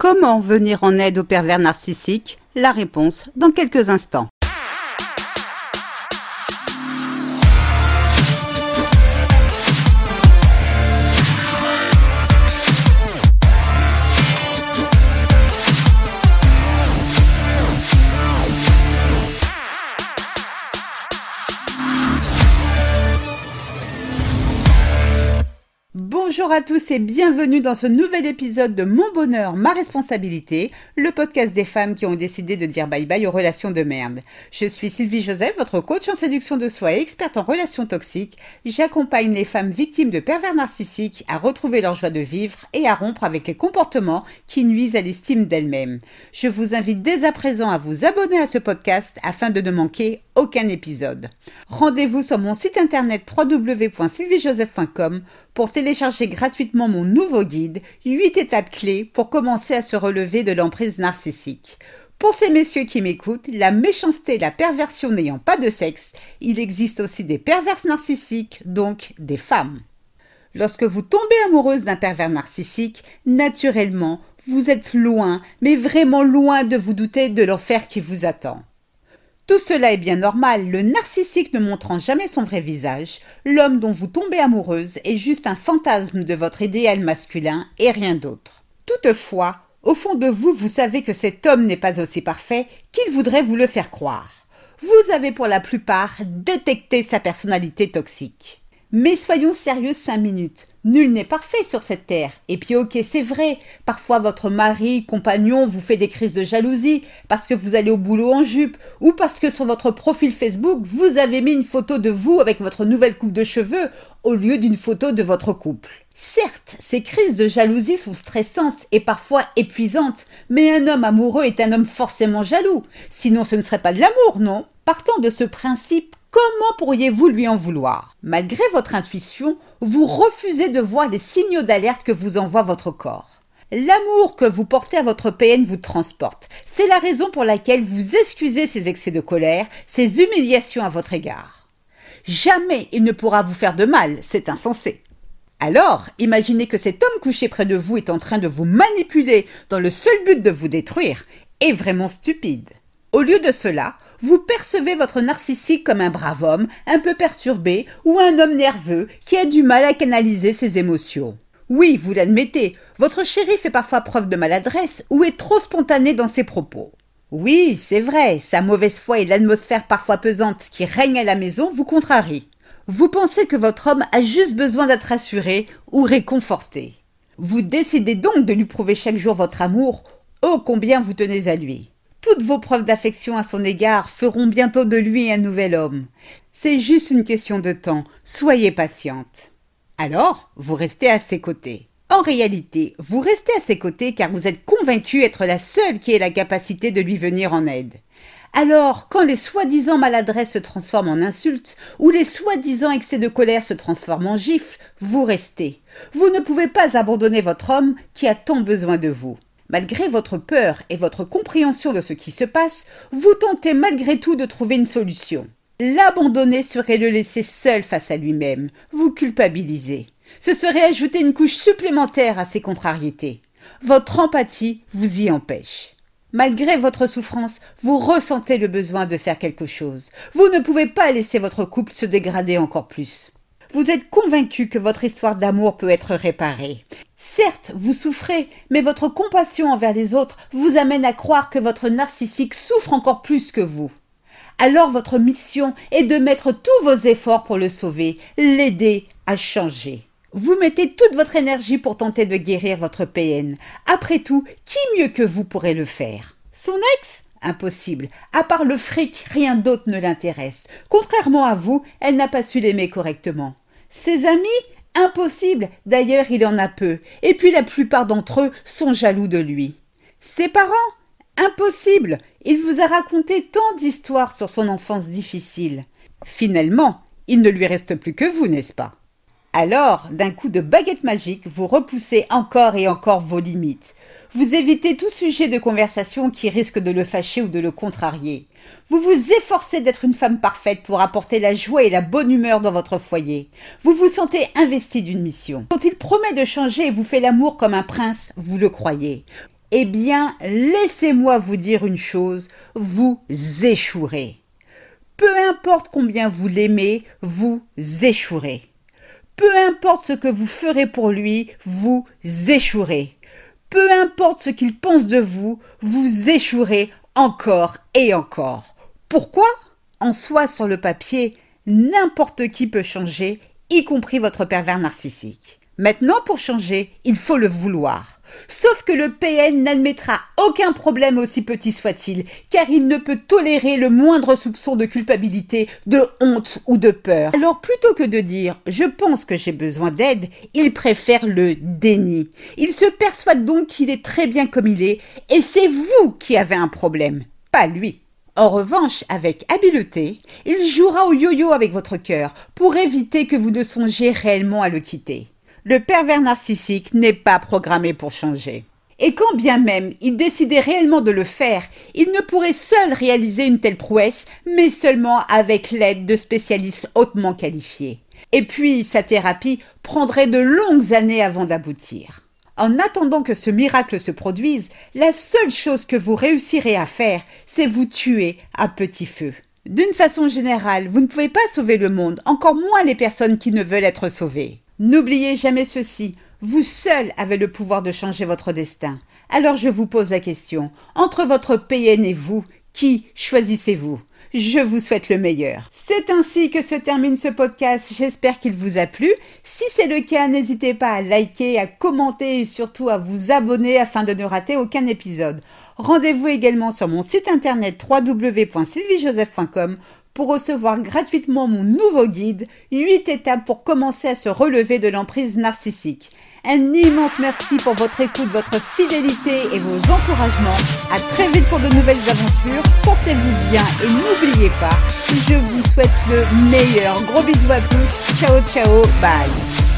Comment venir en aide aux pervers narcissiques La réponse dans quelques instants. Bonjour à tous et bienvenue dans ce nouvel épisode de Mon bonheur, ma responsabilité, le podcast des femmes qui ont décidé de dire bye bye aux relations de merde. Je suis Sylvie Joseph, votre coach en séduction de soi et experte en relations toxiques. J'accompagne les femmes victimes de pervers narcissiques à retrouver leur joie de vivre et à rompre avec les comportements qui nuisent à l'estime d'elles-mêmes. Je vous invite dès à présent à vous abonner à ce podcast afin de ne manquer aucun épisode. Rendez-vous sur mon site internet www.sylviejoseph.com pour télécharger gratuitement mon nouveau guide 8 étapes clés pour commencer à se relever de l'emprise narcissique. Pour ces messieurs qui m'écoutent, la méchanceté et la perversion n'ayant pas de sexe, il existe aussi des perverses narcissiques, donc des femmes. Lorsque vous tombez amoureuse d'un pervers narcissique, naturellement, vous êtes loin, mais vraiment loin de vous douter de l'enfer qui vous attend. Tout cela est bien normal, le narcissique ne montrant jamais son vrai visage, l'homme dont vous tombez amoureuse est juste un fantasme de votre idéal masculin et rien d'autre. Toutefois, au fond de vous, vous savez que cet homme n'est pas aussi parfait qu'il voudrait vous le faire croire. Vous avez pour la plupart détecté sa personnalité toxique. Mais soyons sérieux cinq minutes. Nul n'est parfait sur cette terre. Et puis ok, c'est vrai, parfois votre mari, compagnon vous fait des crises de jalousie parce que vous allez au boulot en jupe ou parce que sur votre profil Facebook vous avez mis une photo de vous avec votre nouvelle coupe de cheveux au lieu d'une photo de votre couple. Certes, ces crises de jalousie sont stressantes et parfois épuisantes, mais un homme amoureux est un homme forcément jaloux. Sinon ce ne serait pas de l'amour, non? Partant de ce principe, Comment pourriez-vous lui en vouloir? Malgré votre intuition, vous refusez de voir les signaux d'alerte que vous envoie votre corps. L'amour que vous portez à votre PN vous transporte. C'est la raison pour laquelle vous excusez ces excès de colère, ces humiliations à votre égard. Jamais il ne pourra vous faire de mal, c'est insensé. Alors, imaginez que cet homme couché près de vous est en train de vous manipuler dans le seul but de vous détruire, est vraiment stupide. Au lieu de cela, vous percevez votre narcissique comme un brave homme, un peu perturbé, ou un homme nerveux qui a du mal à canaliser ses émotions. Oui, vous l'admettez, votre chéri fait parfois preuve de maladresse ou est trop spontané dans ses propos. Oui, c'est vrai, sa mauvaise foi et l'atmosphère parfois pesante qui règne à la maison vous contrarient. Vous pensez que votre homme a juste besoin d'être rassuré ou réconforté. Vous décidez donc de lui prouver chaque jour votre amour, ô combien vous tenez à lui. Toutes vos preuves d'affection à son égard feront bientôt de lui un nouvel homme. C'est juste une question de temps. Soyez patiente. Alors, vous restez à ses côtés. En réalité, vous restez à ses côtés car vous êtes convaincu être la seule qui ait la capacité de lui venir en aide. Alors, quand les soi-disant maladresses se transforment en insultes, ou les soi-disant excès de colère se transforment en gifles, vous restez. Vous ne pouvez pas abandonner votre homme qui a tant besoin de vous. Malgré votre peur et votre compréhension de ce qui se passe, vous tentez malgré tout de trouver une solution. L'abandonner serait le laisser seul face à lui-même, vous culpabiliser. Ce serait ajouter une couche supplémentaire à ses contrariétés. Votre empathie vous y empêche. Malgré votre souffrance, vous ressentez le besoin de faire quelque chose. Vous ne pouvez pas laisser votre couple se dégrader encore plus. Vous êtes convaincu que votre histoire d'amour peut être réparée. Certes, vous souffrez, mais votre compassion envers les autres vous amène à croire que votre narcissique souffre encore plus que vous. Alors votre mission est de mettre tous vos efforts pour le sauver, l'aider à changer. Vous mettez toute votre énergie pour tenter de guérir votre PN. Après tout, qui mieux que vous pourrait le faire? Son ex? Impossible. À part le fric, rien d'autre ne l'intéresse. Contrairement à vous, elle n'a pas su l'aimer correctement. Ses amis Impossible. D'ailleurs, il en a peu. Et puis la plupart d'entre eux sont jaloux de lui. Ses parents Impossible. Il vous a raconté tant d'histoires sur son enfance difficile. Finalement, il ne lui reste plus que vous, n'est-ce pas? Alors, d'un coup de baguette magique, vous repoussez encore et encore vos limites. Vous évitez tout sujet de conversation qui risque de le fâcher ou de le contrarier. Vous vous efforcez d'être une femme parfaite pour apporter la joie et la bonne humeur dans votre foyer. Vous vous sentez investi d'une mission. Quand il promet de changer et vous fait l'amour comme un prince, vous le croyez. Eh bien, laissez-moi vous dire une chose, vous échouerez. Peu importe combien vous l'aimez, vous échouerez. Peu importe ce que vous ferez pour lui, vous échouerez. Peu importe ce qu'il pense de vous, vous échouerez encore et encore. Pourquoi? En soi, sur le papier, n'importe qui peut changer, y compris votre pervers narcissique. Maintenant, pour changer, il faut le vouloir. Sauf que le PN n'admettra aucun problème aussi petit soit-il, car il ne peut tolérer le moindre soupçon de culpabilité, de honte ou de peur. Alors plutôt que de dire je pense que j'ai besoin d'aide, il préfère le déni. Il se persuade donc qu'il est très bien comme il est, et c'est vous qui avez un problème, pas lui. En revanche, avec habileté, il jouera au yo-yo avec votre cœur pour éviter que vous ne songiez réellement à le quitter le pervers narcissique n'est pas programmé pour changer. Et quand bien même il décidait réellement de le faire, il ne pourrait seul réaliser une telle prouesse, mais seulement avec l'aide de spécialistes hautement qualifiés. Et puis sa thérapie prendrait de longues années avant d'aboutir. En attendant que ce miracle se produise, la seule chose que vous réussirez à faire, c'est vous tuer à petit feu. D'une façon générale, vous ne pouvez pas sauver le monde, encore moins les personnes qui ne veulent être sauvées. N'oubliez jamais ceci, vous seul avez le pouvoir de changer votre destin. Alors je vous pose la question, entre votre PN et vous, qui choisissez-vous? Je vous souhaite le meilleur. C'est ainsi que se termine ce podcast. J'espère qu'il vous a plu. Si c'est le cas, n'hésitez pas à liker, à commenter et surtout à vous abonner afin de ne rater aucun épisode. Rendez-vous également sur mon site internet www.sylviejoseph.com pour recevoir gratuitement mon nouveau guide 8 étapes pour commencer à se relever de l'emprise narcissique. Un immense merci pour votre écoute, votre fidélité et vos encouragements. À très vite pour de nouvelles aventures. Portez-vous bien et n'oubliez pas, je vous souhaite le meilleur. Gros bisous à tous. Ciao ciao. Bye.